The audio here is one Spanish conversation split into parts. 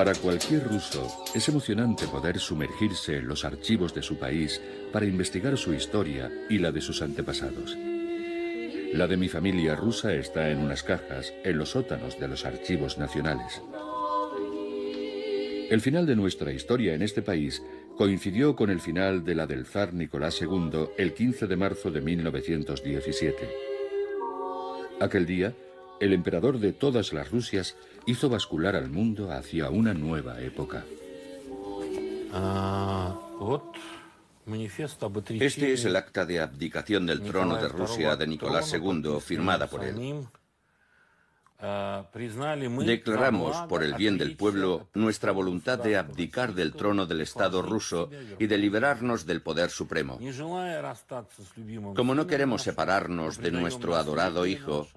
Para cualquier ruso es emocionante poder sumergirse en los archivos de su país para investigar su historia y la de sus antepasados. La de mi familia rusa está en unas cajas en los sótanos de los archivos nacionales. El final de nuestra historia en este país coincidió con el final de la del zar Nicolás II el 15 de marzo de 1917. Aquel día, el emperador de todas las Rusias hizo bascular al mundo hacia una nueva época. Este es el acta de abdicación del trono de Rusia de Nicolás II, firmada por él. Declaramos, por el bien del pueblo, nuestra voluntad de abdicar del trono del Estado ruso y de liberarnos del poder supremo. Como no queremos separarnos de nuestro adorado hijo,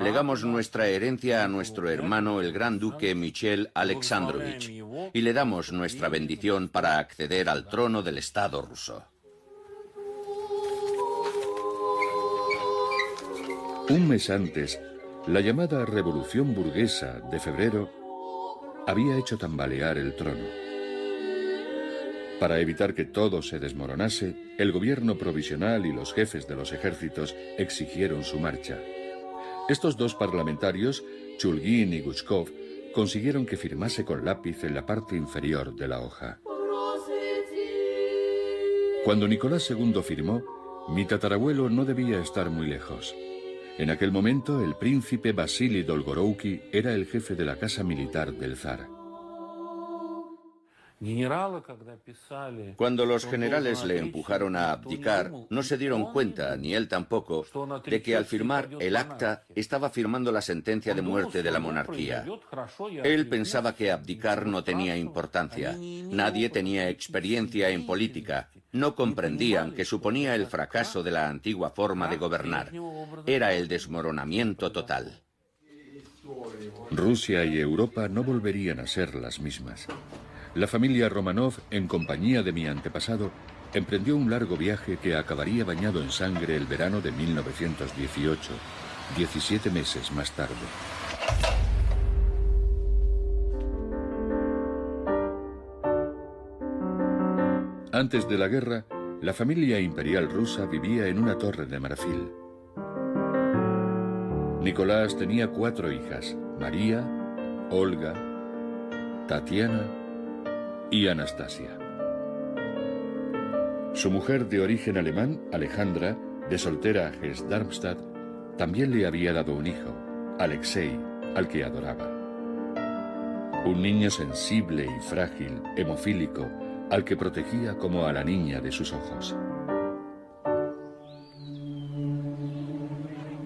legamos nuestra herencia a nuestro hermano el gran duque Michel Alexandrovich y le damos nuestra bendición para acceder al trono del Estado ruso. Un mes antes, la llamada Revolución Burguesa de febrero había hecho tambalear el trono. Para evitar que todo se desmoronase, el gobierno provisional y los jefes de los ejércitos exigieron su marcha. Estos dos parlamentarios, Chulgin y Guchkov, consiguieron que firmase con lápiz en la parte inferior de la hoja. Cuando Nicolás II firmó, mi tatarabuelo no debía estar muy lejos. En aquel momento, el príncipe Vasily Dolgorouki era el jefe de la casa militar del zar. Cuando los generales le empujaron a abdicar, no se dieron cuenta, ni él tampoco, de que al firmar el acta estaba firmando la sentencia de muerte de la monarquía. Él pensaba que abdicar no tenía importancia. Nadie tenía experiencia en política. No comprendían que suponía el fracaso de la antigua forma de gobernar. Era el desmoronamiento total. Rusia y Europa no volverían a ser las mismas la familia Romanov, en compañía de mi antepasado, emprendió un largo viaje que acabaría bañado en sangre el verano de 1918, 17 meses más tarde. Antes de la guerra, la familia imperial rusa vivía en una torre de marfil. Nicolás tenía cuatro hijas, María, Olga, Tatiana y Anastasia. Su mujer de origen alemán, Alejandra, de soltera a también le había dado un hijo, Alexei, al que adoraba. Un niño sensible y frágil, hemofílico, al que protegía como a la niña de sus ojos.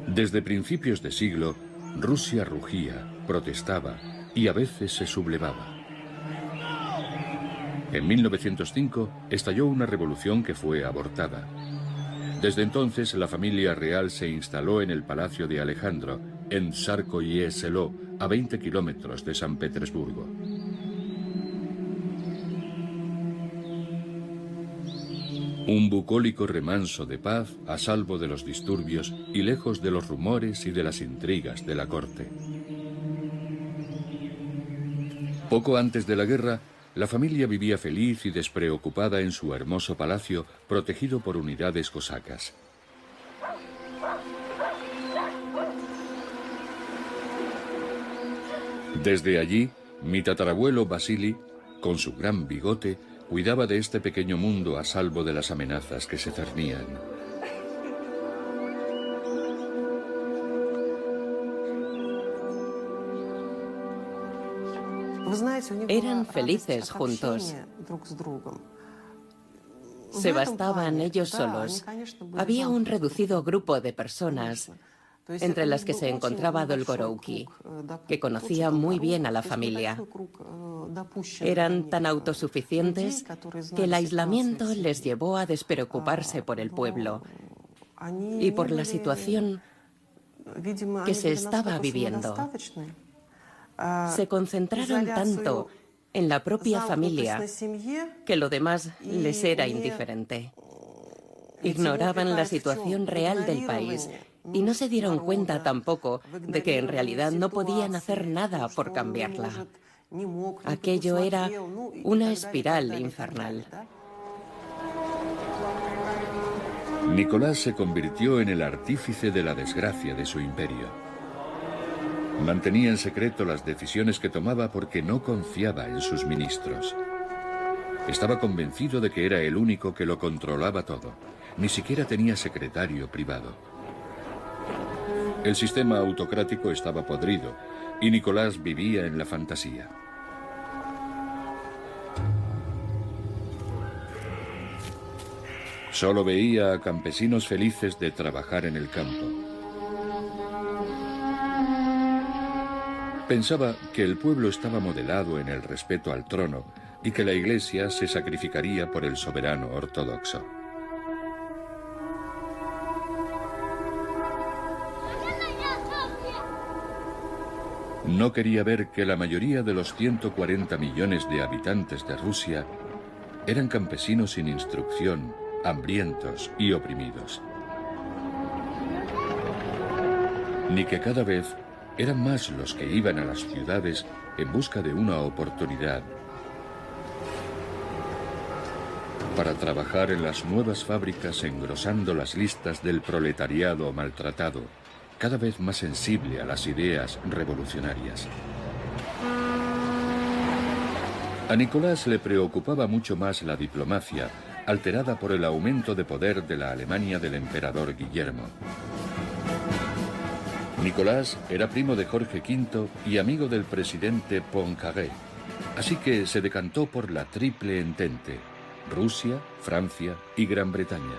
Desde principios de siglo, Rusia rugía, protestaba y a veces se sublevaba. En 1905 estalló una revolución que fue abortada. Desde entonces la familia real se instaló en el Palacio de Alejandro, en Sarkoye Selo, a 20 kilómetros de San Petersburgo. Un bucólico remanso de paz a salvo de los disturbios y lejos de los rumores y de las intrigas de la corte. Poco antes de la guerra, la familia vivía feliz y despreocupada en su hermoso palacio protegido por unidades cosacas. Desde allí, mi tatarabuelo Basili, con su gran bigote, cuidaba de este pequeño mundo a salvo de las amenazas que se cernían. Eran felices juntos. Se bastaban ellos solos. Había un reducido grupo de personas entre las que se encontraba Dolgorouki, que conocía muy bien a la familia. Eran tan autosuficientes que el aislamiento les llevó a despreocuparse por el pueblo y por la situación que se estaba viviendo. Se concentraron tanto en la propia familia que lo demás les era indiferente. Ignoraban la situación real del país y no se dieron cuenta tampoco de que en realidad no podían hacer nada por cambiarla. Aquello era una espiral infernal. Nicolás se convirtió en el artífice de la desgracia de su imperio. Mantenía en secreto las decisiones que tomaba porque no confiaba en sus ministros. Estaba convencido de que era el único que lo controlaba todo. Ni siquiera tenía secretario privado. El sistema autocrático estaba podrido y Nicolás vivía en la fantasía. Solo veía a campesinos felices de trabajar en el campo. Pensaba que el pueblo estaba modelado en el respeto al trono y que la iglesia se sacrificaría por el soberano ortodoxo. no quería ver que la mayoría de los 140 millones de habitantes de Rusia eran campesinos sin instrucción, hambrientos y oprimidos. Ni que cada vez eran más los que iban a las ciudades en busca de una oportunidad para trabajar en las nuevas fábricas engrosando las listas del proletariado maltratado cada vez más sensible a las ideas revolucionarias. A Nicolás le preocupaba mucho más la diplomacia, alterada por el aumento de poder de la Alemania del emperador Guillermo. Nicolás era primo de Jorge V y amigo del presidente Poincaré, así que se decantó por la triple entente, Rusia, Francia y Gran Bretaña.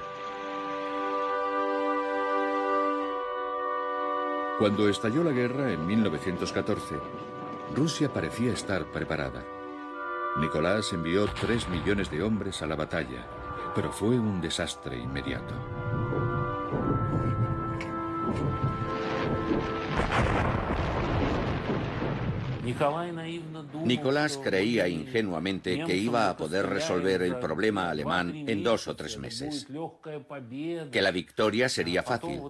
Cuando estalló la guerra en 1914, Rusia parecía estar preparada. Nicolás envió tres millones de hombres a la batalla, pero fue un desastre inmediato. Nicolás creía ingenuamente que iba a poder resolver el problema alemán en dos o tres meses, que la victoria sería fácil.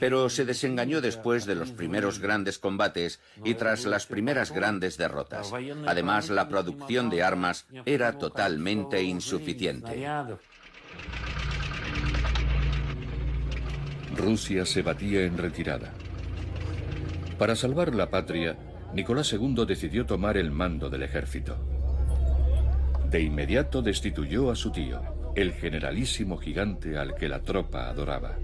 Pero se desengañó después de los primeros grandes combates y tras las primeras grandes derrotas. Además, la producción de armas era totalmente insuficiente. Rusia se batía en retirada. Para salvar la patria, Nicolás II decidió tomar el mando del ejército. De inmediato destituyó a su tío, el generalísimo gigante al que la tropa adoraba.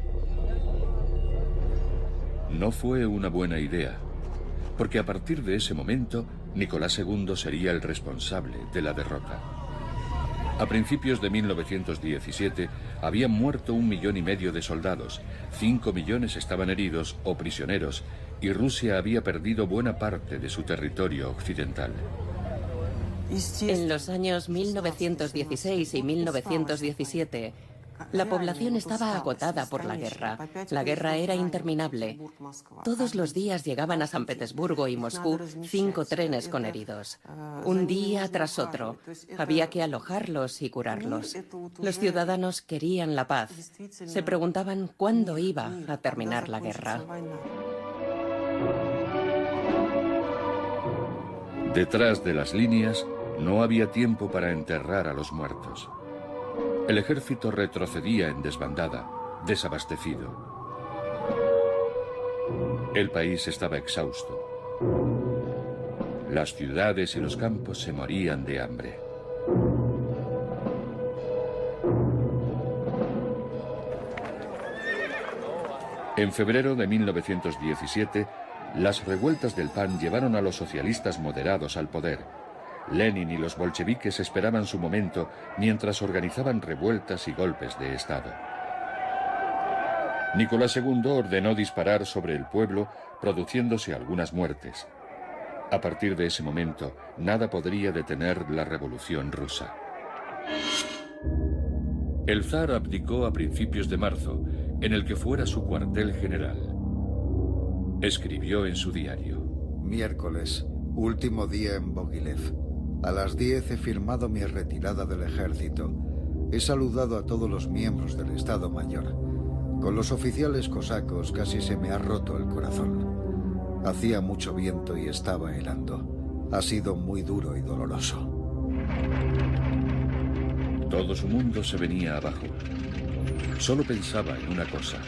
No fue una buena idea, porque a partir de ese momento Nicolás II sería el responsable de la derrota. A principios de 1917 habían muerto un millón y medio de soldados, cinco millones estaban heridos o prisioneros y Rusia había perdido buena parte de su territorio occidental. En los años 1916 y 1917, la población estaba agotada por la guerra. La guerra era interminable. Todos los días llegaban a San Petersburgo y Moscú cinco trenes con heridos. Un día tras otro. Había que alojarlos y curarlos. Los ciudadanos querían la paz. Se preguntaban cuándo iba a terminar la guerra. Detrás de las líneas no había tiempo para enterrar a los muertos. El ejército retrocedía en desbandada, desabastecido. El país estaba exhausto. Las ciudades y los campos se morían de hambre. En febrero de 1917, las revueltas del PAN llevaron a los socialistas moderados al poder. Lenin y los bolcheviques esperaban su momento mientras organizaban revueltas y golpes de Estado. Nicolás II ordenó disparar sobre el pueblo, produciéndose algunas muertes. A partir de ese momento, nada podría detener la revolución rusa. El zar abdicó a principios de marzo, en el que fuera su cuartel general. Escribió en su diario. Miércoles, último día en Bogilev. A las 10 he firmado mi retirada del ejército. He saludado a todos los miembros del Estado Mayor. Con los oficiales cosacos casi se me ha roto el corazón. Hacía mucho viento y estaba helando. Ha sido muy duro y doloroso. Todo su mundo se venía abajo. Solo pensaba en una cosa,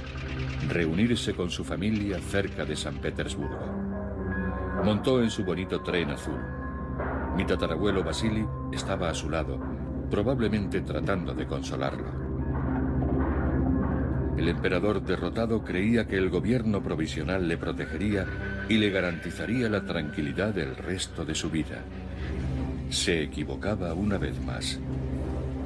reunirse con su familia cerca de San Petersburgo. Montó en su bonito tren azul. Mi tatarabuelo Vasily estaba a su lado, probablemente tratando de consolarlo. El emperador derrotado creía que el gobierno provisional le protegería y le garantizaría la tranquilidad del resto de su vida. Se equivocaba una vez más.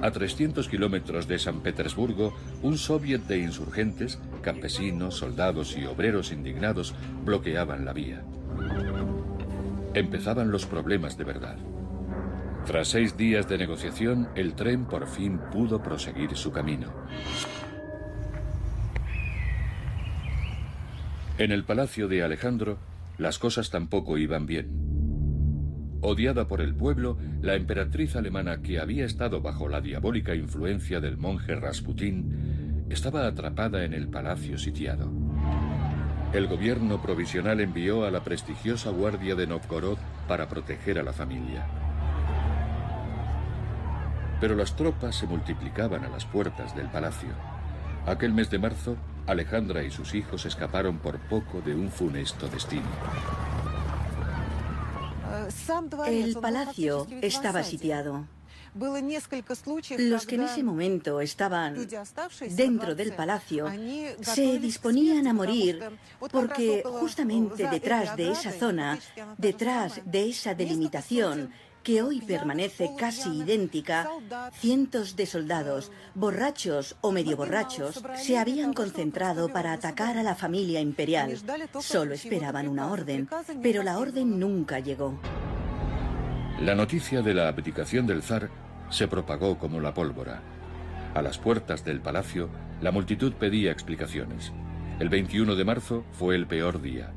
A 300 kilómetros de San Petersburgo, un soviet de insurgentes, campesinos, soldados y obreros indignados bloqueaban la vía. Empezaban los problemas de verdad. Tras seis días de negociación, el tren por fin pudo proseguir su camino. En el palacio de Alejandro, las cosas tampoco iban bien. Odiada por el pueblo, la emperatriz alemana que había estado bajo la diabólica influencia del monje Rasputín estaba atrapada en el palacio sitiado. El gobierno provisional envió a la prestigiosa guardia de Novgorod para proteger a la familia. Pero las tropas se multiplicaban a las puertas del palacio. Aquel mes de marzo, Alejandra y sus hijos escaparon por poco de un funesto destino. El palacio estaba sitiado. Los que en ese momento estaban dentro del palacio se disponían a morir porque justamente detrás de esa zona, detrás de esa delimitación, que hoy permanece casi idéntica, cientos de soldados, borrachos o medio borrachos, se habían concentrado para atacar a la familia imperial. Solo esperaban una orden, pero la orden nunca llegó. La noticia de la abdicación del zar se propagó como la pólvora. A las puertas del palacio, la multitud pedía explicaciones. El 21 de marzo fue el peor día.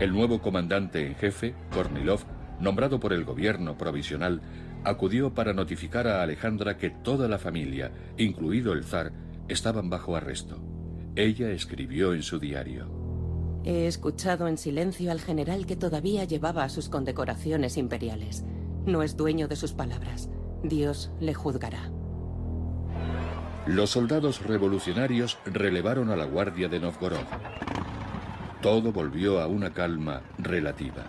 El nuevo comandante en jefe, Kornilov, nombrado por el gobierno provisional, acudió para notificar a Alejandra que toda la familia, incluido el zar, estaban bajo arresto. Ella escribió en su diario. He escuchado en silencio al general que todavía llevaba sus condecoraciones imperiales. No es dueño de sus palabras. Dios le juzgará. Los soldados revolucionarios relevaron a la guardia de Novgorod. Todo volvió a una calma relativa.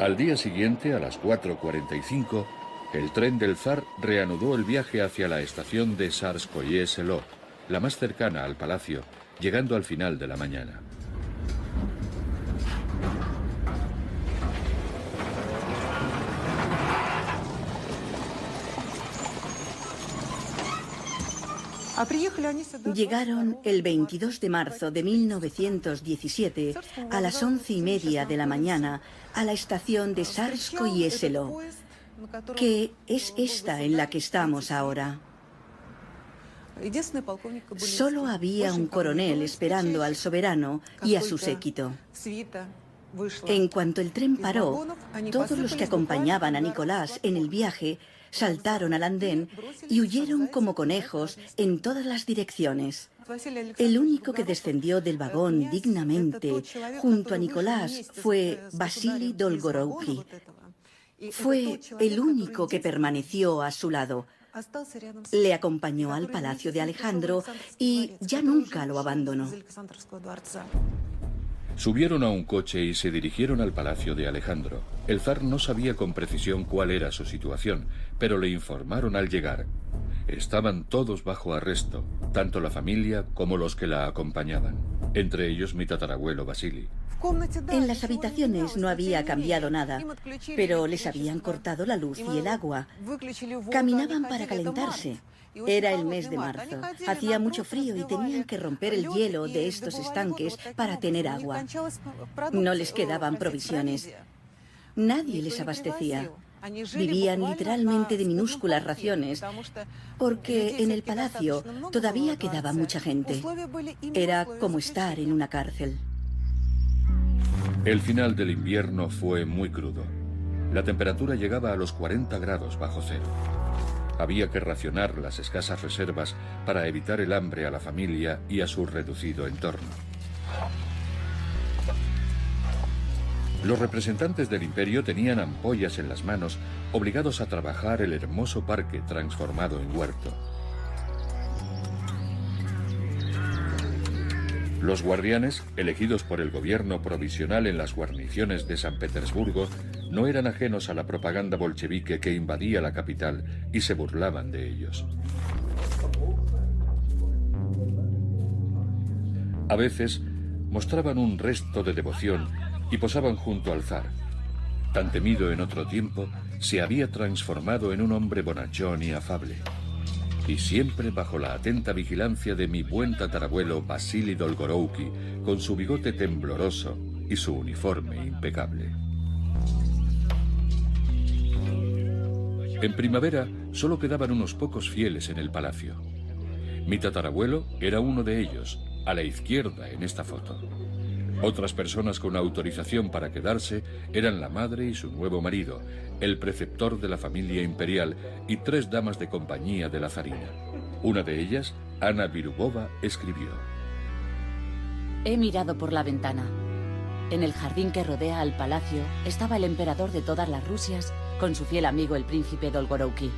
Al día siguiente, a las 4.45, el tren del zar reanudó el viaje hacia la estación de Sarskoye Selo, la más cercana al palacio, llegando al final de la mañana. Llegaron el 22 de marzo de 1917 a las once y media de la mañana a la estación de Sarsko y Eselo, que es esta en la que estamos ahora. Solo había un coronel esperando al soberano y a su séquito. En cuanto el tren paró, todos los que acompañaban a Nicolás en el viaje saltaron al andén y huyeron como conejos en todas las direcciones. El único que descendió del vagón dignamente junto a Nicolás fue Vasily Dolgorouki. Fue el único que permaneció a su lado. Le acompañó al palacio de Alejandro y ya nunca lo abandonó. Subieron a un coche y se dirigieron al palacio de Alejandro. El zar no sabía con precisión cuál era su situación, pero le informaron al llegar. Estaban todos bajo arresto, tanto la familia como los que la acompañaban, entre ellos mi tatarabuelo Basili. En las habitaciones no había cambiado nada, pero les habían cortado la luz y el agua. Caminaban para calentarse. Era el mes de marzo. Hacía mucho frío y tenían que romper el hielo de estos estanques para tener agua. No les quedaban provisiones. Nadie les abastecía. Vivían literalmente de minúsculas raciones, porque en el palacio todavía quedaba mucha gente. Era como estar en una cárcel. El final del invierno fue muy crudo. La temperatura llegaba a los 40 grados bajo cero. Había que racionar las escasas reservas para evitar el hambre a la familia y a su reducido entorno. Los representantes del imperio tenían ampollas en las manos, obligados a trabajar el hermoso parque transformado en huerto. Los guardianes, elegidos por el gobierno provisional en las guarniciones de San Petersburgo, no eran ajenos a la propaganda bolchevique que invadía la capital y se burlaban de ellos. A veces mostraban un resto de devoción y posaban junto al zar. Tan temido en otro tiempo, se había transformado en un hombre bonachón y afable y siempre bajo la atenta vigilancia de mi buen tatarabuelo Vasily Dolgorouki, con su bigote tembloroso y su uniforme impecable. En primavera solo quedaban unos pocos fieles en el palacio. Mi tatarabuelo era uno de ellos, a la izquierda en esta foto. Otras personas con autorización para quedarse eran la madre y su nuevo marido, el preceptor de la familia imperial y tres damas de compañía de la zarina. Una de ellas, Ana Virubova, escribió. He mirado por la ventana. En el jardín que rodea al palacio estaba el emperador de todas las Rusias con su fiel amigo el príncipe Dolgorouki.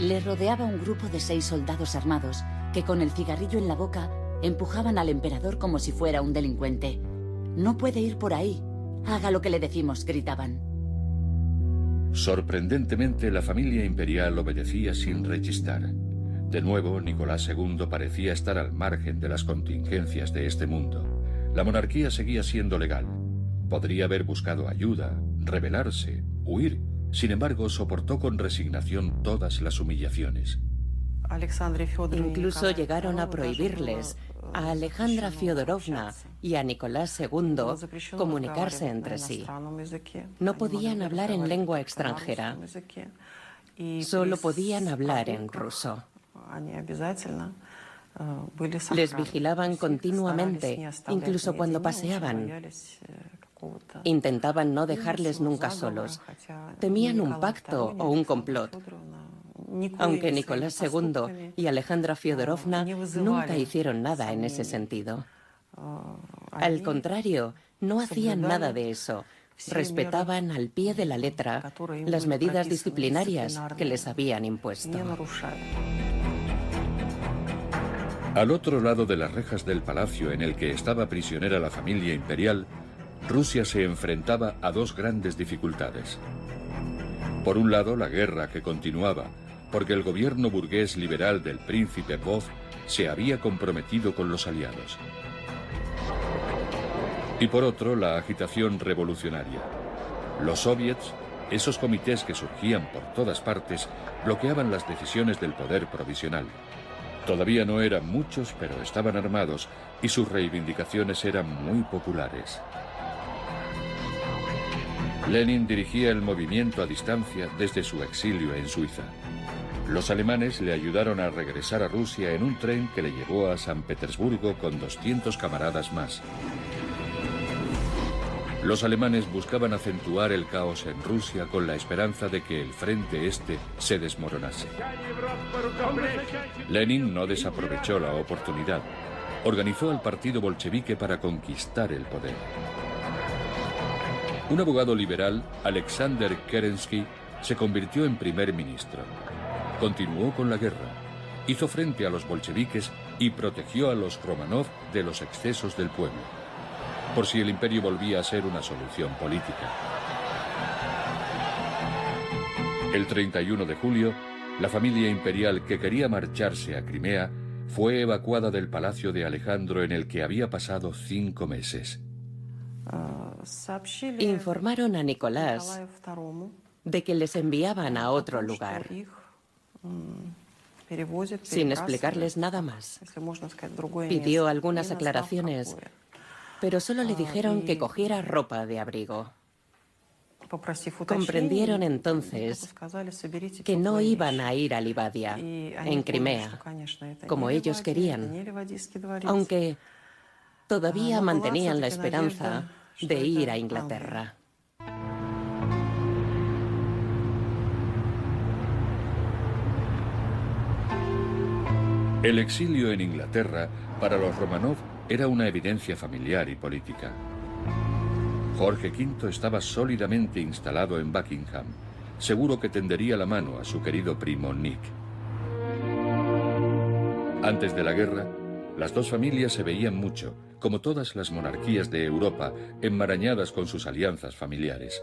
Le rodeaba un grupo de seis soldados armados que con el cigarrillo en la boca Empujaban al emperador como si fuera un delincuente. No puede ir por ahí. Haga lo que le decimos, gritaban. Sorprendentemente, la familia imperial obedecía sin rechistar. De nuevo, Nicolás II parecía estar al margen de las contingencias de este mundo. La monarquía seguía siendo legal. Podría haber buscado ayuda, rebelarse, huir. Sin embargo, soportó con resignación todas las humillaciones. Incluso llegaron a prohibirles a Alejandra Fyodorovna y a Nicolás II comunicarse entre sí. No podían hablar en lengua extranjera, solo podían hablar en ruso. Les vigilaban continuamente, incluso cuando paseaban. Intentaban no dejarles nunca solos. Temían un pacto o un complot. Aunque Nicolás II y Alejandra Fyodorovna nunca hicieron nada en ese sentido. Al contrario, no hacían nada de eso. Respetaban al pie de la letra las medidas disciplinarias que les habían impuesto. Al otro lado de las rejas del palacio en el que estaba prisionera la familia imperial, Rusia se enfrentaba a dos grandes dificultades. Por un lado, la guerra que continuaba, porque el gobierno burgués liberal del príncipe Vov se había comprometido con los aliados. Y por otro, la agitación revolucionaria. Los soviets, esos comités que surgían por todas partes, bloqueaban las decisiones del poder provisional. Todavía no eran muchos, pero estaban armados y sus reivindicaciones eran muy populares. Lenin dirigía el movimiento a distancia desde su exilio en Suiza. Los alemanes le ayudaron a regresar a Rusia en un tren que le llevó a San Petersburgo con 200 camaradas más. Los alemanes buscaban acentuar el caos en Rusia con la esperanza de que el frente este se desmoronase. Lenin no desaprovechó la oportunidad. Organizó al partido bolchevique para conquistar el poder. Un abogado liberal, Alexander Kerensky, se convirtió en primer ministro. Continuó con la guerra, hizo frente a los bolcheviques y protegió a los Romanov de los excesos del pueblo, por si el imperio volvía a ser una solución política. El 31 de julio, la familia imperial que quería marcharse a Crimea fue evacuada del palacio de Alejandro en el que había pasado cinco meses. Informaron a Nicolás de que les enviaban a otro lugar, sin explicarles nada más. Pidió algunas aclaraciones, pero solo le dijeron que cogiera ropa de abrigo. Comprendieron entonces que no iban a ir a Livadia, en Crimea, como ellos querían, aunque todavía mantenían la esperanza de ir a Inglaterra. El exilio en Inglaterra para los Romanov era una evidencia familiar y política. Jorge V estaba sólidamente instalado en Buckingham, seguro que tendería la mano a su querido primo Nick. Antes de la guerra, las dos familias se veían mucho, como todas las monarquías de Europa, enmarañadas con sus alianzas familiares.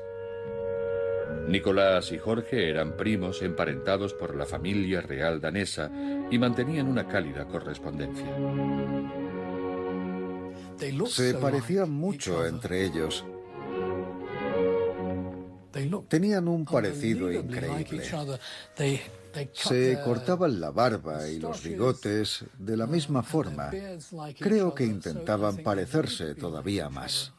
Nicolás y Jorge eran primos emparentados por la familia real danesa y mantenían una cálida correspondencia. Se parecían mucho entre ellos. Tenían un parecido increíble. Se cortaban la barba y los bigotes de la misma forma. Creo que intentaban parecerse todavía más.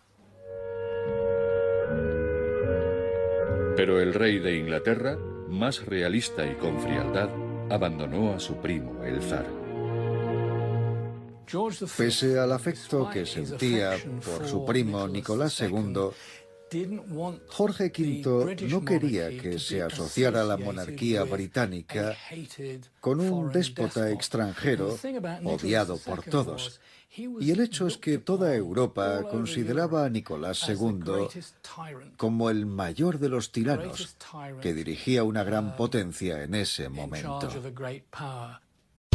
Pero el rey de Inglaterra, más realista y con frialdad, abandonó a su primo, el zar. Pese al afecto que sentía por su primo Nicolás II, Jorge V no quería que se asociara la monarquía británica con un déspota extranjero odiado por todos. Y el hecho es que toda Europa consideraba a Nicolás II como el mayor de los tiranos que dirigía una gran potencia en ese momento.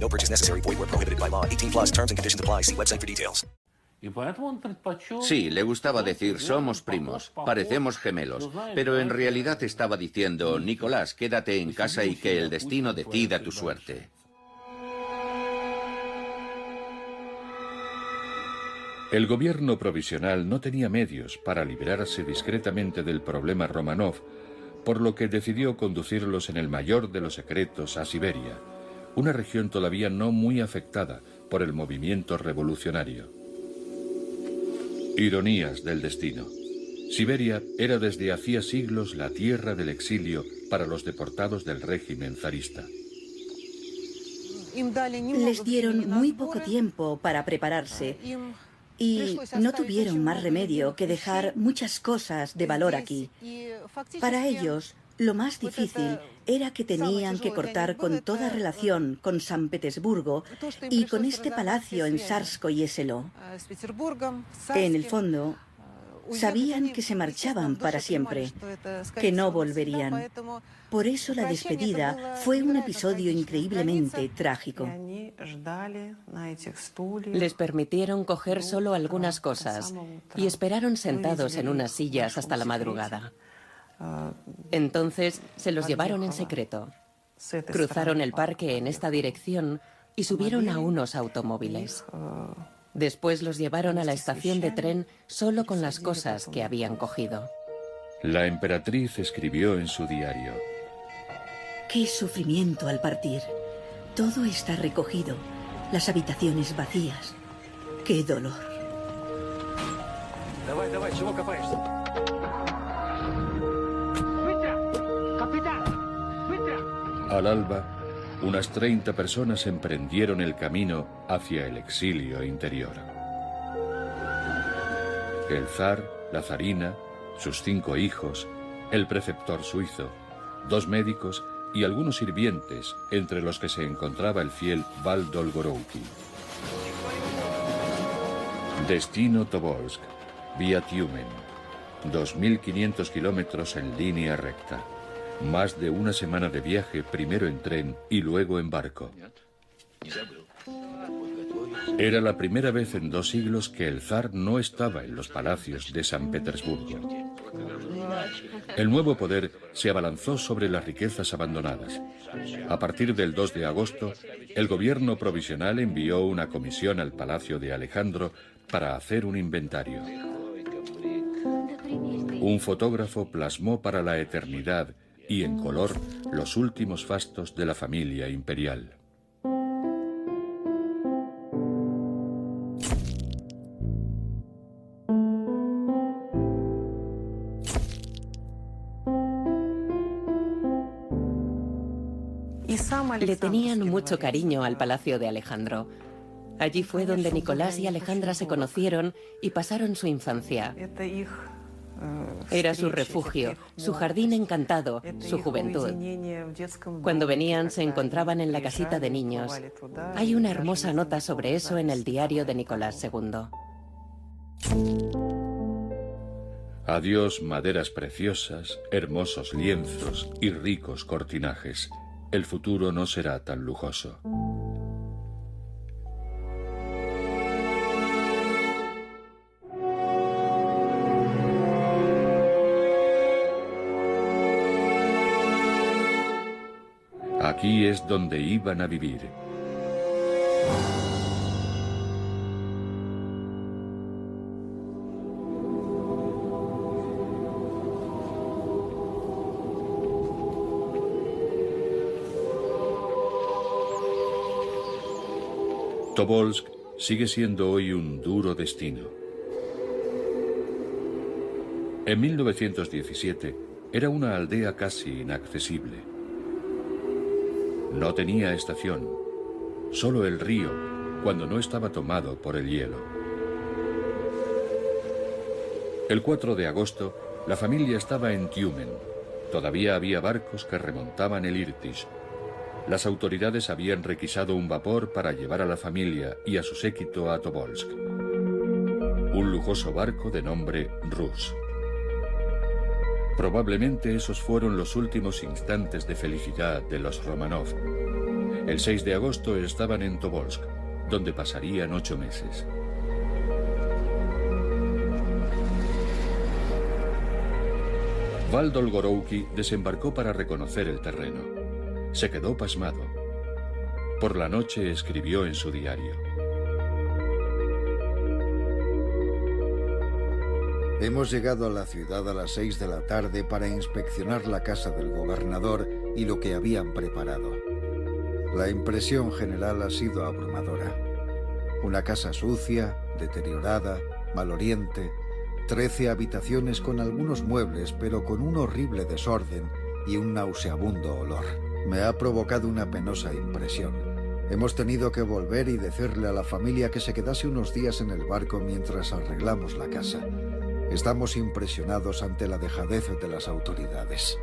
No purchase necessary. Void where prohibited by law. 18 plus terms and conditions apply. See website for details. Sí, le gustaba decir somos primos, parecemos gemelos, pero en realidad estaba diciendo, Nicolás, quédate en casa y que el destino decida tu suerte. El gobierno provisional no tenía medios para librarse discretamente del problema Romanov, por lo que decidió conducirlos en el mayor de los secretos a Siberia, una región todavía no muy afectada por el movimiento revolucionario. Ironías del destino. Siberia era desde hacía siglos la tierra del exilio para los deportados del régimen zarista. Les dieron muy poco tiempo para prepararse y no tuvieron más remedio que dejar muchas cosas de valor aquí. Para ellos, lo más difícil era que tenían que cortar con toda relación con San Petersburgo y con este palacio en Sarsko y Eselo. En el fondo, sabían que se marchaban para siempre, que no volverían. Por eso la despedida fue un episodio increíblemente trágico. Les permitieron coger solo algunas cosas y esperaron sentados en unas sillas hasta la madrugada. Entonces se los llevaron en secreto. Cruzaron el parque en esta dirección y subieron a unos automóviles. Después los llevaron a la estación de tren solo con las cosas que habían cogido. La emperatriz escribió en su diario. Qué sufrimiento al partir. Todo está recogido, las habitaciones vacías. Qué dolor. Al alba, unas 30 personas emprendieron el camino hacia el exilio interior. El zar, la zarina, sus cinco hijos, el preceptor suizo, dos médicos y algunos sirvientes, entre los que se encontraba el fiel Val Dolgorouki. Destino Tobolsk, vía Tiumen, 2.500 kilómetros en línea recta. Más de una semana de viaje, primero en tren y luego en barco. Era la primera vez en dos siglos que el zar no estaba en los palacios de San Petersburgo. El nuevo poder se abalanzó sobre las riquezas abandonadas. A partir del 2 de agosto, el gobierno provisional envió una comisión al palacio de Alejandro para hacer un inventario. Un fotógrafo plasmó para la eternidad y en color los últimos fastos de la familia imperial. Le tenían mucho cariño al palacio de Alejandro. Allí fue donde Nicolás y Alejandra se conocieron y pasaron su infancia. Era su refugio, su jardín encantado, su juventud. Cuando venían se encontraban en la casita de niños. Hay una hermosa nota sobre eso en el diario de Nicolás II. Adiós maderas preciosas, hermosos lienzos y ricos cortinajes. El futuro no será tan lujoso. Aquí es donde iban a vivir. Tobolsk sigue siendo hoy un duro destino. En 1917 era una aldea casi inaccesible. No tenía estación, solo el río cuando no estaba tomado por el hielo. El 4 de agosto, la familia estaba en Tiumen. Todavía había barcos que remontaban el Irtish. Las autoridades habían requisado un vapor para llevar a la familia y a su séquito a Tobolsk. Un lujoso barco de nombre Rus. Probablemente esos fueron los últimos instantes de felicidad de los Romanov. El 6 de agosto estaban en Tobolsk, donde pasarían ocho meses. Valdol Gorouki desembarcó para reconocer el terreno. Se quedó pasmado. Por la noche escribió en su diario. Hemos llegado a la ciudad a las seis de la tarde para inspeccionar la casa del gobernador y lo que habían preparado. La impresión general ha sido abrumadora. Una casa sucia, deteriorada, maloriente, trece habitaciones con algunos muebles pero con un horrible desorden y un nauseabundo olor. Me ha provocado una penosa impresión. Hemos tenido que volver y decirle a la familia que se quedase unos días en el barco mientras arreglamos la casa. Estamos impresionados ante la dejadez de las autoridades.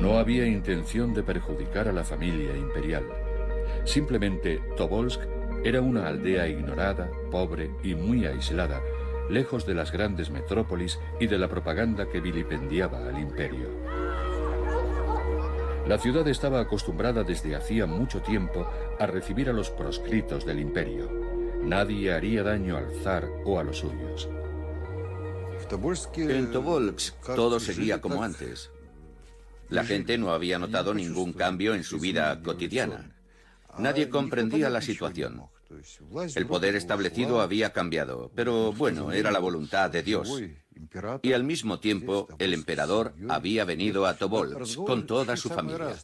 No había intención de perjudicar a la familia imperial. Simplemente Tobolsk era una aldea ignorada, pobre y muy aislada, lejos de las grandes metrópolis y de la propaganda que vilipendiaba al imperio. La ciudad estaba acostumbrada desde hacía mucho tiempo a recibir a los proscritos del imperio. Nadie haría daño al zar o a los suyos. En Tobolsk todo seguía como antes. La gente no había notado ningún cambio en su vida cotidiana. Nadie comprendía la situación. El poder establecido había cambiado, pero bueno, era la voluntad de Dios. Y al mismo tiempo, el emperador había venido a Tobolsk con toda su familia.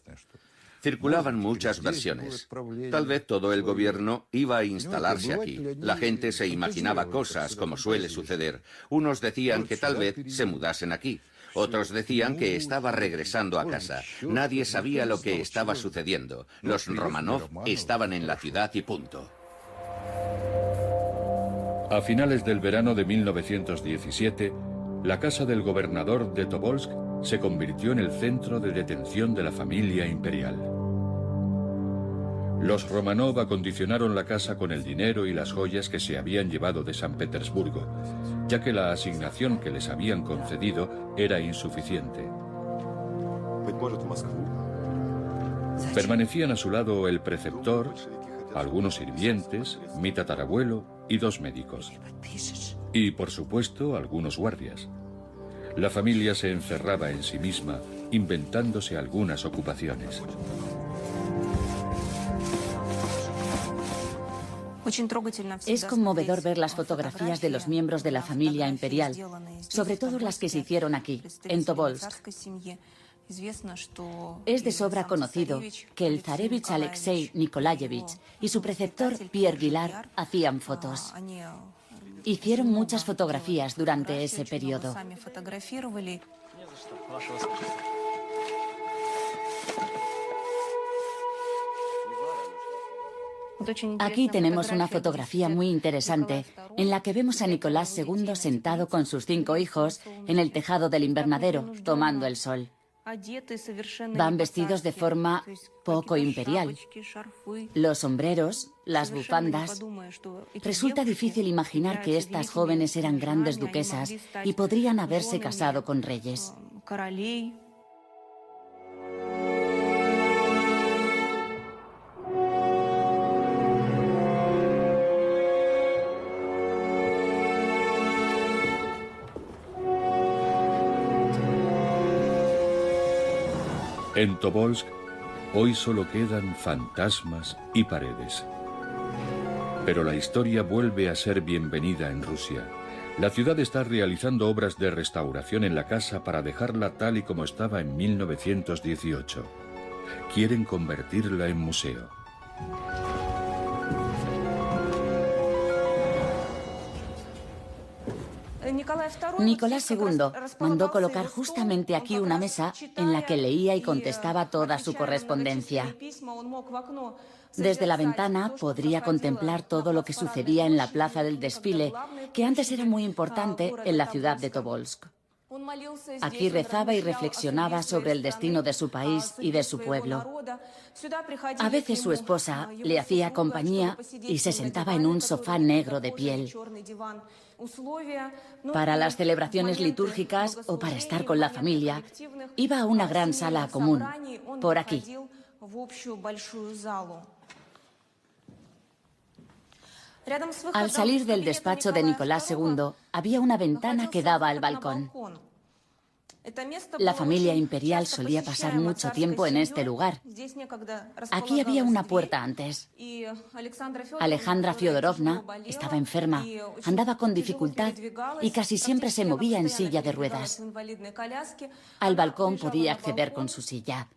Circulaban muchas versiones. Tal vez todo el gobierno iba a instalarse aquí. La gente se imaginaba cosas, como suele suceder. Unos decían que tal vez se mudasen aquí. Otros decían que estaba regresando a casa. Nadie sabía lo que estaba sucediendo. Los Romanov estaban en la ciudad y punto. A finales del verano de 1917, la casa del gobernador de Tobolsk se convirtió en el centro de detención de la familia imperial. Los Romanov acondicionaron la casa con el dinero y las joyas que se habían llevado de San Petersburgo, ya que la asignación que les habían concedido era insuficiente. Permanecían a su lado el preceptor, algunos sirvientes, mi tatarabuelo y dos médicos. Y, por supuesto, algunos guardias. La familia se encerraba en sí misma, inventándose algunas ocupaciones. Es conmovedor ver las fotografías de los miembros de la familia imperial, sobre todo las que se hicieron aquí, en Tobolsk. Es de sobra conocido que el zarevich Alexei Nikolayevich y su preceptor Pierre Guilar hacían fotos. Hicieron muchas fotografías durante ese periodo. Aquí tenemos una fotografía muy interesante en la que vemos a Nicolás II sentado con sus cinco hijos en el tejado del invernadero, tomando el sol. Van vestidos de forma poco imperial. Los sombreros, las bufandas. Resulta difícil imaginar que estas jóvenes eran grandes duquesas y podrían haberse casado con reyes. En Tobolsk hoy solo quedan fantasmas y paredes. Pero la historia vuelve a ser bienvenida en Rusia. La ciudad está realizando obras de restauración en la casa para dejarla tal y como estaba en 1918. Quieren convertirla en museo. Nicolás II mandó colocar justamente aquí una mesa en la que leía y contestaba toda su correspondencia. Desde la ventana podría contemplar todo lo que sucedía en la plaza del desfile, que antes era muy importante en la ciudad de Tobolsk. Aquí rezaba y reflexionaba sobre el destino de su país y de su pueblo. A veces su esposa le hacía compañía y se sentaba en un sofá negro de piel. Para las celebraciones litúrgicas o para estar con la familia, iba a una gran sala común, por aquí. Al salir del despacho de Nicolás II, había una ventana que daba al balcón. La familia imperial solía pasar mucho tiempo en este lugar. Aquí había una puerta antes. Alejandra Fyodorovna estaba enferma, andaba con dificultad y casi siempre se movía en silla de ruedas. Al balcón podía acceder con su silla.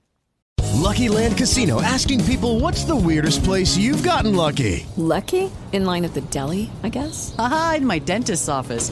Lucky Land Casino asking people what's the weirdest place you've gotten lucky? Lucky? In line at the deli, I guess? Aha, in my dentist's office.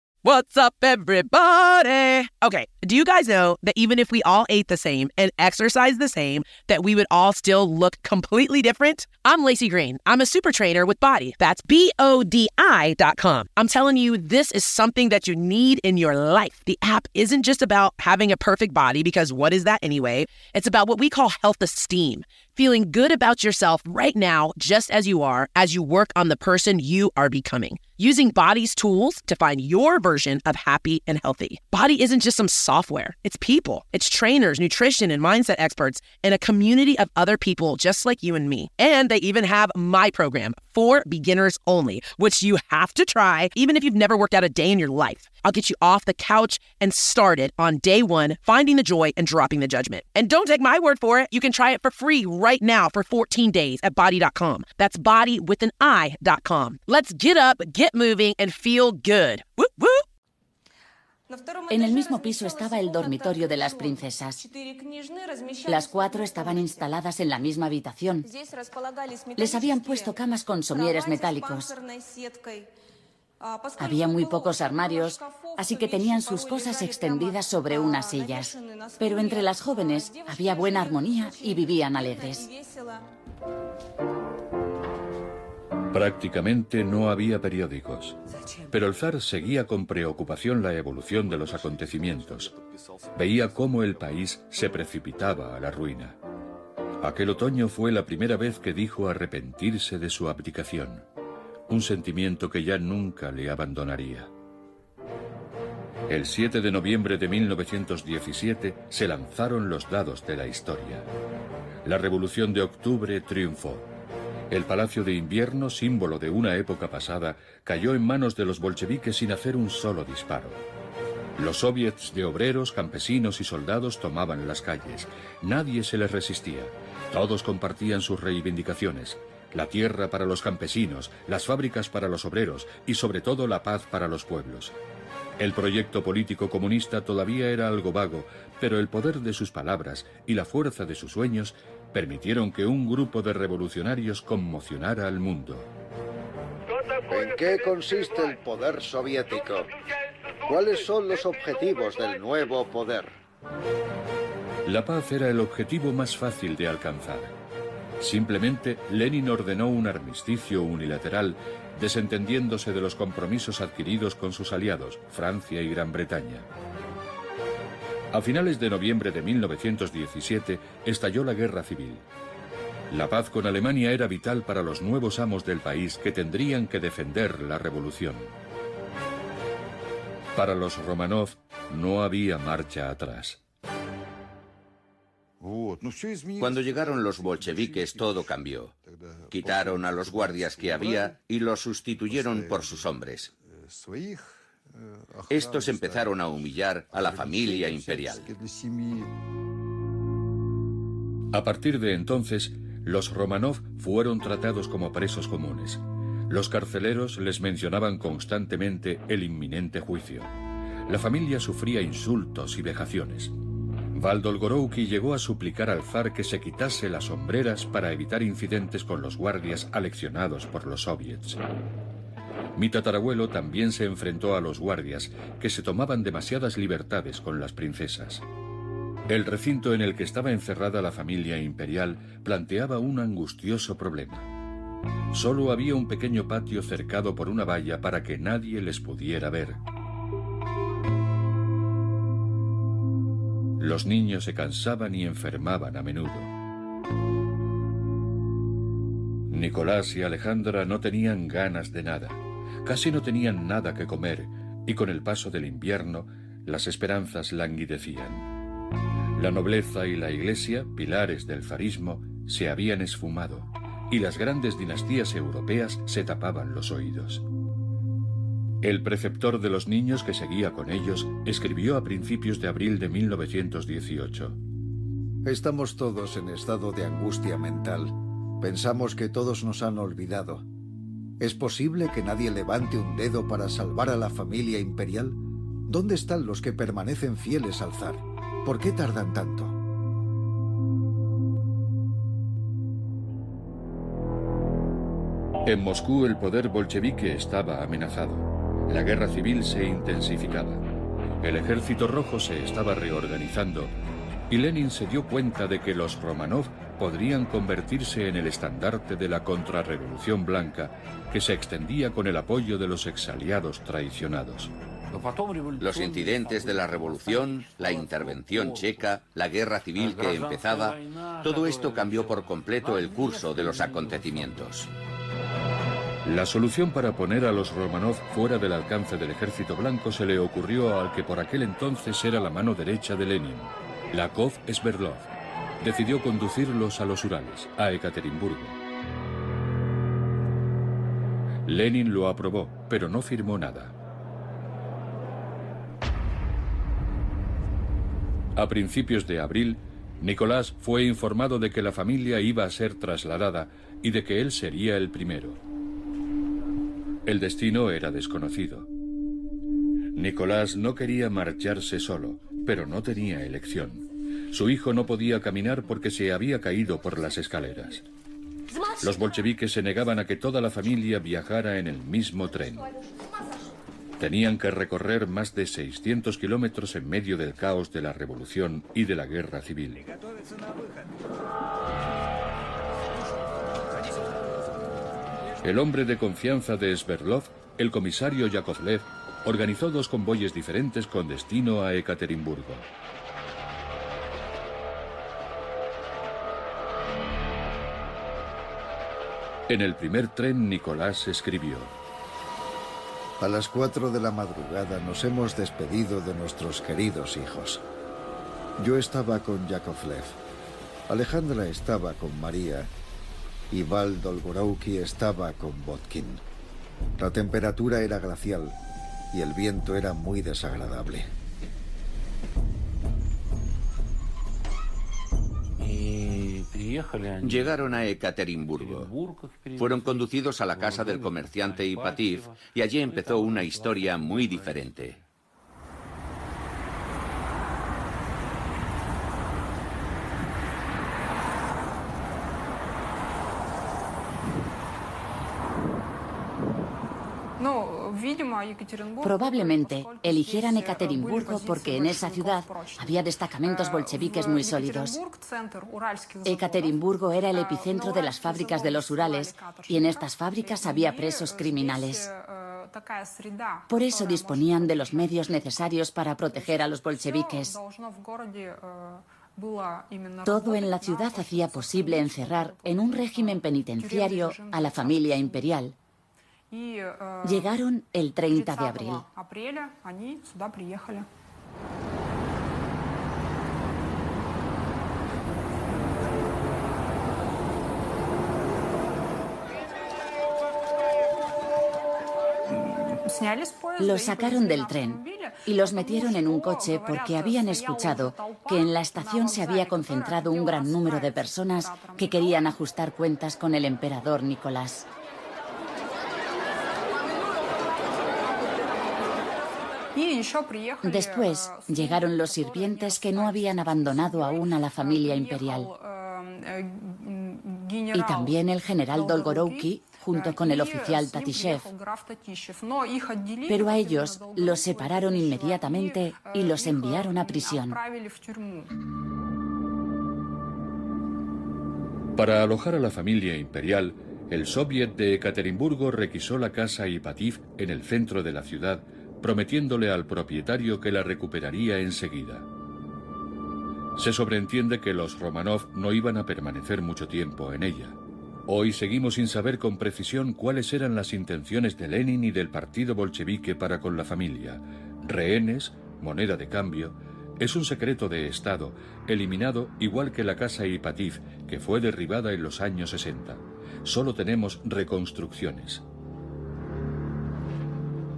What's up, everybody? Okay, do you guys know that even if we all ate the same and exercised the same, that we would all still look completely different? I'm Lacey Green. I'm a super trainer with Body. That's B O D I dot com. I'm telling you, this is something that you need in your life. The app isn't just about having a perfect body, because what is that anyway? It's about what we call health esteem. Feeling good about yourself right now, just as you are, as you work on the person you are becoming. Using Body's tools to find your version of happy and healthy. Body isn't just some software, it's people, it's trainers, nutrition, and mindset experts, and a community of other people just like you and me. And they even have my program for beginners only, which you have to try even if you've never worked out a day in your life. I'll get you off the couch and started on day one, finding the joy and dropping the judgment. And don't take my word for it. You can try it for free right now for 14 days at body.com. That's body with an I.com. Let's get up, get moving, and feel good. Woo woo! En el mismo piso estaba el dormitorio de las princesas. Las cuatro estaban instaladas en la misma habitación. Les habían puesto camas con somieres metálicos. Había muy pocos armarios, así que tenían sus cosas extendidas sobre unas sillas. Pero entre las jóvenes había buena armonía y vivían alegres. Prácticamente no había periódicos, pero el zar seguía con preocupación la evolución de los acontecimientos. Veía cómo el país se precipitaba a la ruina. Aquel otoño fue la primera vez que dijo arrepentirse de su abdicación, un sentimiento que ya nunca le abandonaría. El 7 de noviembre de 1917 se lanzaron los dados de la historia. La revolución de octubre triunfó. El Palacio de Invierno, símbolo de una época pasada, cayó en manos de los bolcheviques sin hacer un solo disparo. Los soviets de obreros, campesinos y soldados tomaban las calles. Nadie se les resistía. Todos compartían sus reivindicaciones. La tierra para los campesinos, las fábricas para los obreros y sobre todo la paz para los pueblos. El proyecto político comunista todavía era algo vago, pero el poder de sus palabras y la fuerza de sus sueños permitieron que un grupo de revolucionarios conmocionara al mundo. ¿En qué consiste el poder soviético? ¿Cuáles son los objetivos del nuevo poder? La paz era el objetivo más fácil de alcanzar. Simplemente Lenin ordenó un armisticio unilateral, desentendiéndose de los compromisos adquiridos con sus aliados, Francia y Gran Bretaña. A finales de noviembre de 1917 estalló la guerra civil. La paz con Alemania era vital para los nuevos amos del país que tendrían que defender la revolución. Para los Romanov no había marcha atrás. Cuando llegaron los bolcheviques todo cambió. Quitaron a los guardias que había y los sustituyeron por sus hombres. Estos empezaron a humillar a la familia imperial. A partir de entonces, los Romanov fueron tratados como presos comunes. Los carceleros les mencionaban constantemente el inminente juicio. La familia sufría insultos y vejaciones. Valdolgorouki llegó a suplicar al zar que se quitase las sombreras para evitar incidentes con los guardias aleccionados por los soviets. Mi tatarabuelo también se enfrentó a los guardias, que se tomaban demasiadas libertades con las princesas. El recinto en el que estaba encerrada la familia imperial planteaba un angustioso problema. Solo había un pequeño patio cercado por una valla para que nadie les pudiera ver. Los niños se cansaban y enfermaban a menudo. Nicolás y Alejandra no tenían ganas de nada. Casi no tenían nada que comer y con el paso del invierno las esperanzas languidecían. La nobleza y la iglesia, pilares del zarismo, se habían esfumado y las grandes dinastías europeas se tapaban los oídos. El preceptor de los niños que seguía con ellos escribió a principios de abril de 1918. Estamos todos en estado de angustia mental. Pensamos que todos nos han olvidado. ¿Es posible que nadie levante un dedo para salvar a la familia imperial? ¿Dónde están los que permanecen fieles al zar? ¿Por qué tardan tanto? En Moscú el poder bolchevique estaba amenazado. La guerra civil se intensificaba. El ejército rojo se estaba reorganizando y Lenin se dio cuenta de que los Romanov podrían convertirse en el estandarte de la contrarrevolución blanca que se extendía con el apoyo de los exaliados traicionados. Los incidentes de la revolución, la intervención checa, la guerra civil que empezaba, todo esto cambió por completo el curso de los acontecimientos. La solución para poner a los Romanov fuera del alcance del ejército blanco se le ocurrió al que por aquel entonces era la mano derecha de Lenin, Lakov Sverdlov. Decidió conducirlos a los Urales, a Ekaterimburgo. Lenin lo aprobó, pero no firmó nada. A principios de abril, Nicolás fue informado de que la familia iba a ser trasladada y de que él sería el primero. El destino era desconocido. Nicolás no quería marcharse solo, pero no tenía elección. Su hijo no podía caminar porque se había caído por las escaleras. Los bolcheviques se negaban a que toda la familia viajara en el mismo tren. Tenían que recorrer más de 600 kilómetros en medio del caos de la revolución y de la guerra civil. El hombre de confianza de Sverdlov, el comisario Yakovlev, organizó dos convoyes diferentes con destino a Ekaterimburgo. En el primer tren, Nicolás escribió. A las cuatro de la madrugada nos hemos despedido de nuestros queridos hijos. Yo estaba con Yakovlev. Alejandra estaba con María y Val Dolgorouki estaba con Botkin. La temperatura era glacial y el viento era muy desagradable. Llegaron a Ekaterimburgo. Fueron conducidos a la casa del comerciante Ipativ y allí empezó una historia muy diferente. Probablemente eligieran Ekaterimburgo porque en esa ciudad había destacamentos bolcheviques muy sólidos. Ekaterimburgo era el epicentro de las fábricas de los Urales y en estas fábricas había presos criminales. Por eso disponían de los medios necesarios para proteger a los bolcheviques. Todo en la ciudad hacía posible encerrar en un régimen penitenciario a la familia imperial. Llegaron el 30 de abril. Los sacaron del tren y los metieron en un coche porque habían escuchado que en la estación se había concentrado un gran número de personas que querían ajustar cuentas con el emperador Nicolás. Después llegaron los sirvientes que no habían abandonado aún a la familia imperial. Y también el general Dolgorouki junto con el oficial Tatishev. Pero a ellos los separaron inmediatamente y los enviaron a prisión. Para alojar a la familia imperial, el Soviet de Ekaterimburgo requisó la casa Ipativ en el centro de la ciudad, prometiéndole al propietario que la recuperaría enseguida. Se sobreentiende que los Romanov no iban a permanecer mucho tiempo en ella. Hoy seguimos sin saber con precisión cuáles eran las intenciones de Lenin y del partido bolchevique para con la familia. Rehenes, moneda de cambio, es un secreto de Estado, eliminado igual que la casa Ipativ, que fue derribada en los años 60. Solo tenemos reconstrucciones.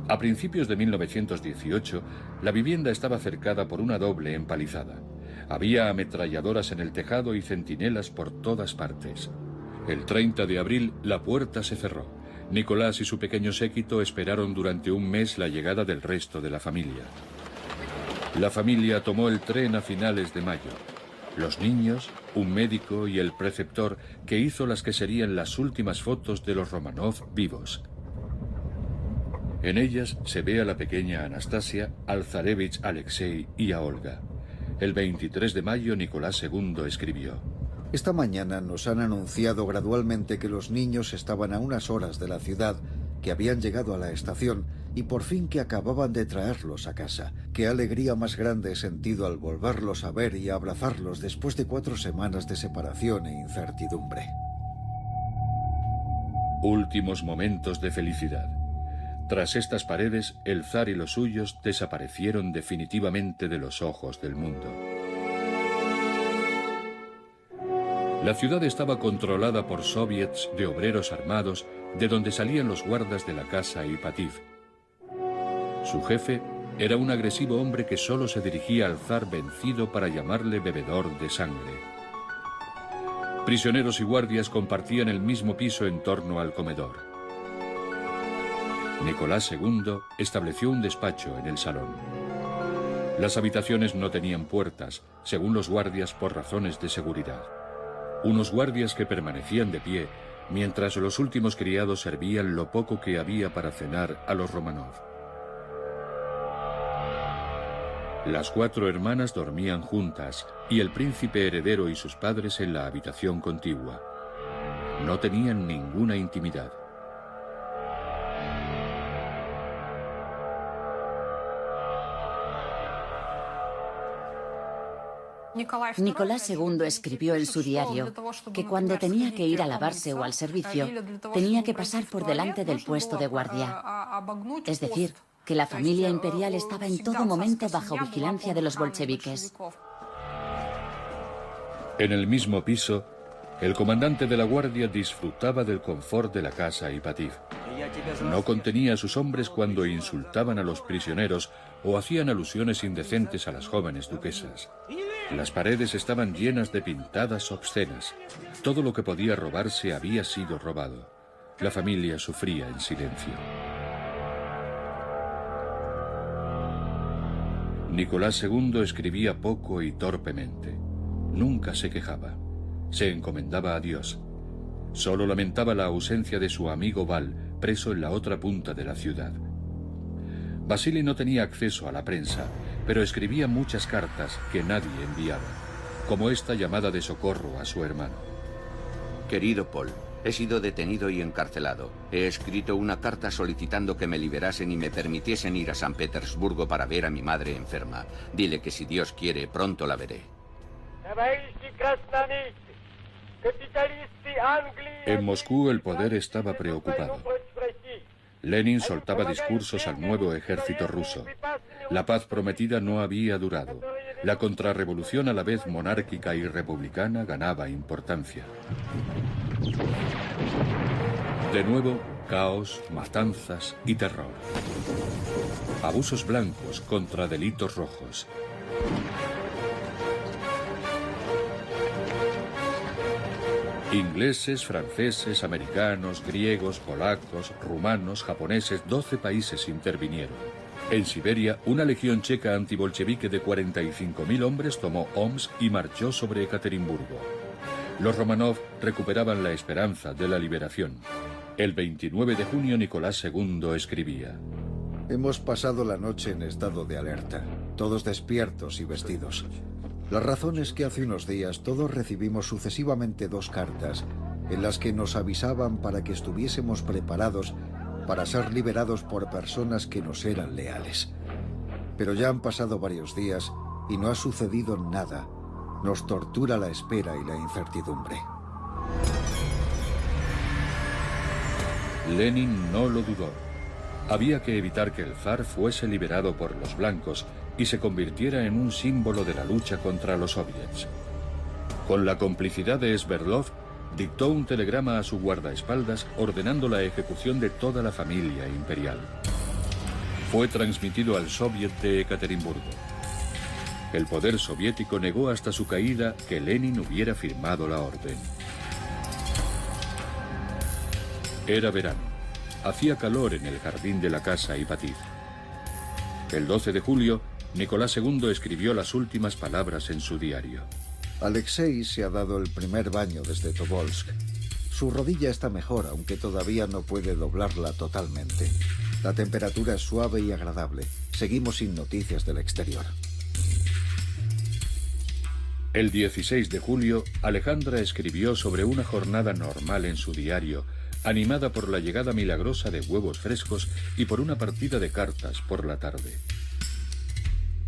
A principios de 1918, la vivienda estaba cercada por una doble empalizada. Había ametralladoras en el tejado y centinelas por todas partes. El 30 de abril la puerta se cerró. Nicolás y su pequeño séquito esperaron durante un mes la llegada del resto de la familia. La familia tomó el tren a finales de mayo. Los niños, un médico y el preceptor que hizo las que serían las últimas fotos de los Romanov vivos. En ellas se ve a la pequeña Anastasia, al zarevich Alexei y a Olga. El 23 de mayo Nicolás II escribió. Esta mañana nos han anunciado gradualmente que los niños estaban a unas horas de la ciudad, que habían llegado a la estación y por fin que acababan de traerlos a casa. Qué alegría más grande he sentido al volverlos a ver y abrazarlos después de cuatro semanas de separación e incertidumbre. Últimos momentos de felicidad. Tras estas paredes, el zar y los suyos desaparecieron definitivamente de los ojos del mundo. La ciudad estaba controlada por soviets de obreros armados de donde salían los guardas de la casa Ipativ. Su jefe era un agresivo hombre que solo se dirigía al zar vencido para llamarle bebedor de sangre. Prisioneros y guardias compartían el mismo piso en torno al comedor. Nicolás II estableció un despacho en el salón. Las habitaciones no tenían puertas, según los guardias por razones de seguridad unos guardias que permanecían de pie mientras los últimos criados servían lo poco que había para cenar a los Romanov. Las cuatro hermanas dormían juntas y el príncipe heredero y sus padres en la habitación contigua. No tenían ninguna intimidad. Nicolás II escribió en su diario que cuando tenía que ir a lavarse o al servicio, tenía que pasar por delante del puesto de guardia. Es decir, que la familia imperial estaba en todo momento bajo vigilancia de los bolcheviques. En el mismo piso, el comandante de la guardia disfrutaba del confort de la casa Ipativ. No contenía a sus hombres cuando insultaban a los prisioneros o hacían alusiones indecentes a las jóvenes duquesas. Las paredes estaban llenas de pintadas obscenas. Todo lo que podía robarse había sido robado. La familia sufría en silencio. Nicolás II escribía poco y torpemente. Nunca se quejaba. Se encomendaba a Dios. Solo lamentaba la ausencia de su amigo Val, preso en la otra punta de la ciudad. Basili no tenía acceso a la prensa pero escribía muchas cartas que nadie enviaba, como esta llamada de socorro a su hermano. Querido Paul, he sido detenido y encarcelado. He escrito una carta solicitando que me liberasen y me permitiesen ir a San Petersburgo para ver a mi madre enferma. Dile que si Dios quiere, pronto la veré. En Moscú el poder estaba preocupado. Lenin soltaba discursos al nuevo ejército ruso. La paz prometida no había durado. La contrarrevolución a la vez monárquica y republicana ganaba importancia. De nuevo, caos, matanzas y terror. Abusos blancos contra delitos rojos. Ingleses, franceses, americanos, griegos, polacos, rumanos, japoneses, doce países intervinieron. En Siberia, una legión checa antibolchevique de 45.000 hombres tomó Omsk y marchó sobre Ekaterimburgo. Los Romanov recuperaban la esperanza de la liberación. El 29 de junio Nicolás II escribía. Hemos pasado la noche en estado de alerta, todos despiertos y vestidos. La razón es que hace unos días todos recibimos sucesivamente dos cartas en las que nos avisaban para que estuviésemos preparados para ser liberados por personas que nos eran leales. Pero ya han pasado varios días y no ha sucedido nada. Nos tortura la espera y la incertidumbre. Lenin no lo dudó. Había que evitar que el zar fuese liberado por los blancos y se convirtiera en un símbolo de la lucha contra los soviets. Con la complicidad de Sverdlov, dictó un telegrama a su guardaespaldas ordenando la ejecución de toda la familia imperial. Fue transmitido al Soviet de Ekaterimburgo. El poder soviético negó hasta su caída que Lenin hubiera firmado la orden. Era verano. Hacía calor en el jardín de la casa Ipatid. El 12 de julio, Nicolás II escribió las últimas palabras en su diario. Alexei se ha dado el primer baño desde Tobolsk. Su rodilla está mejor, aunque todavía no puede doblarla totalmente. La temperatura es suave y agradable. Seguimos sin noticias del exterior. El 16 de julio, Alejandra escribió sobre una jornada normal en su diario, animada por la llegada milagrosa de huevos frescos y por una partida de cartas por la tarde.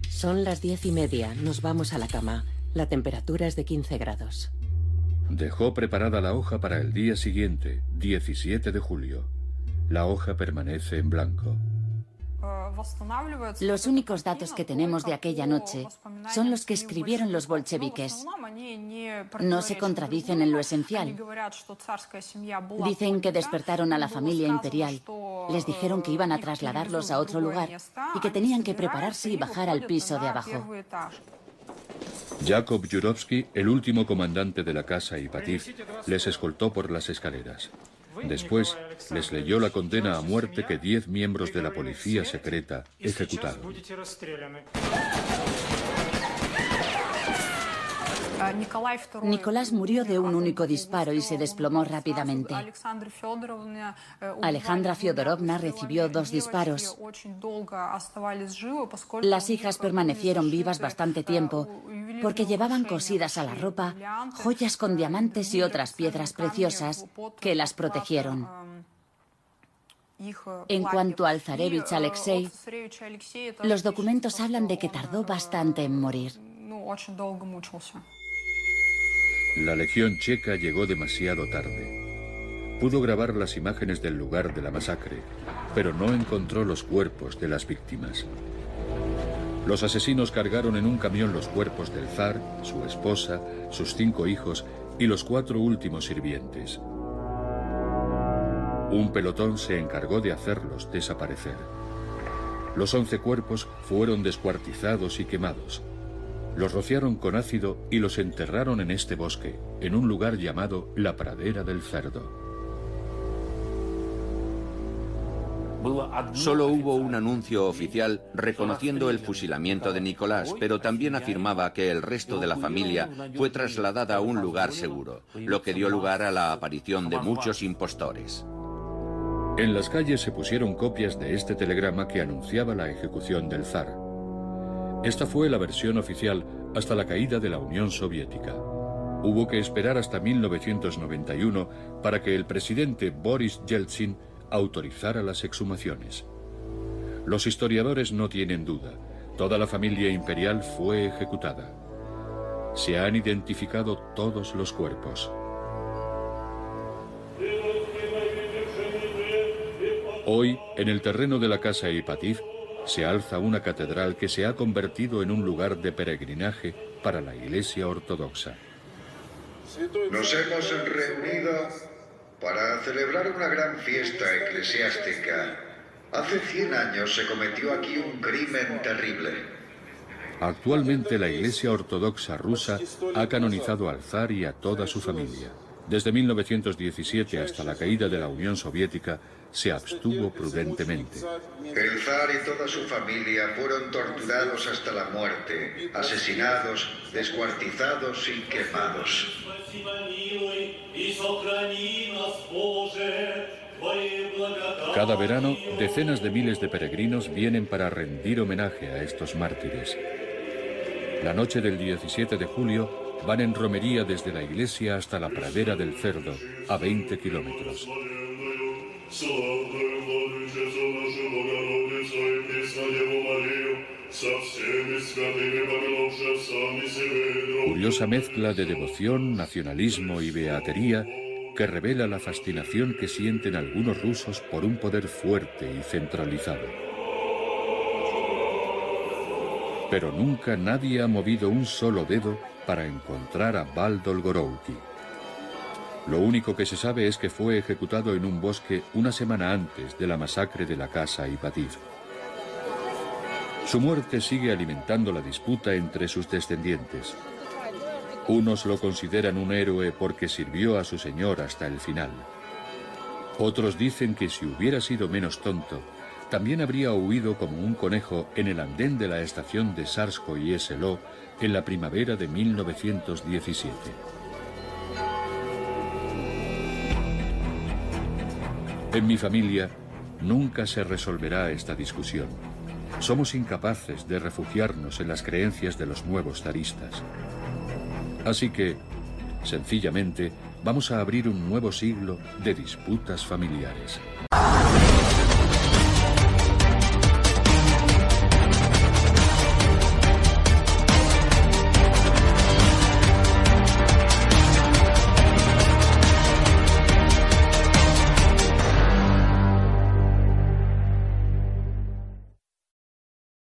Son las diez y media, nos vamos a la cama. La temperatura es de 15 grados. Dejó preparada la hoja para el día siguiente, 17 de julio. La hoja permanece en blanco. Los únicos datos que tenemos de aquella noche son los que escribieron los bolcheviques. No se contradicen en lo esencial. Dicen que despertaron a la familia imperial, les dijeron que iban a trasladarlos a otro lugar y que tenían que prepararse y bajar al piso de abajo. Jakob Jurovsky, el último comandante de la casa Ipativ, les escoltó por las escaleras. Después les leyó la condena a muerte que diez miembros de la policía secreta ejecutaron. Nicolás murió de un único disparo y se desplomó rápidamente. Alejandra Fyodorovna recibió dos disparos. Las hijas permanecieron vivas bastante tiempo porque llevaban cosidas a la ropa joyas con diamantes y otras piedras preciosas que las protegieron. En cuanto al zarevich Alexei, los documentos hablan de que tardó bastante en morir. La Legión Checa llegó demasiado tarde. Pudo grabar las imágenes del lugar de la masacre, pero no encontró los cuerpos de las víctimas. Los asesinos cargaron en un camión los cuerpos del zar, su esposa, sus cinco hijos y los cuatro últimos sirvientes. Un pelotón se encargó de hacerlos desaparecer. Los once cuerpos fueron descuartizados y quemados. Los rociaron con ácido y los enterraron en este bosque, en un lugar llamado la Pradera del Cerdo. Solo hubo un anuncio oficial reconociendo el fusilamiento de Nicolás, pero también afirmaba que el resto de la familia fue trasladada a un lugar seguro, lo que dio lugar a la aparición de muchos impostores. En las calles se pusieron copias de este telegrama que anunciaba la ejecución del zar. Esta fue la versión oficial hasta la caída de la Unión Soviética. Hubo que esperar hasta 1991 para que el presidente Boris Yeltsin autorizara las exhumaciones. Los historiadores no tienen duda, toda la familia imperial fue ejecutada. Se han identificado todos los cuerpos. Hoy, en el terreno de la casa Ipativ, se alza una catedral que se ha convertido en un lugar de peregrinaje para la Iglesia Ortodoxa. Nos hemos reunido para celebrar una gran fiesta eclesiástica. Hace 100 años se cometió aquí un crimen terrible. Actualmente la Iglesia Ortodoxa rusa ha canonizado al zar y a toda su familia. Desde 1917 hasta la caída de la Unión Soviética, se abstuvo prudentemente. El zar y toda su familia fueron torturados hasta la muerte, asesinados, descuartizados y quemados. Cada verano, decenas de miles de peregrinos vienen para rendir homenaje a estos mártires. La noche del 17 de julio van en romería desde la iglesia hasta la pradera del cerdo, a 20 kilómetros. Curiosa mezcla de devoción, nacionalismo y beatería que revela la fascinación que sienten algunos rusos por un poder fuerte y centralizado. Pero nunca nadie ha movido un solo dedo para encontrar a Baldol Gorouki. Lo único que se sabe es que fue ejecutado en un bosque una semana antes de la masacre de la casa Ipatir. Su muerte sigue alimentando la disputa entre sus descendientes. Unos lo consideran un héroe porque sirvió a su señor hasta el final. Otros dicen que si hubiera sido menos tonto, también habría huido como un conejo en el andén de la estación de Sarsko y Eseló en la primavera de 1917. En mi familia nunca se resolverá esta discusión. Somos incapaces de refugiarnos en las creencias de los nuevos zaristas. Así que, sencillamente, vamos a abrir un nuevo siglo de disputas familiares.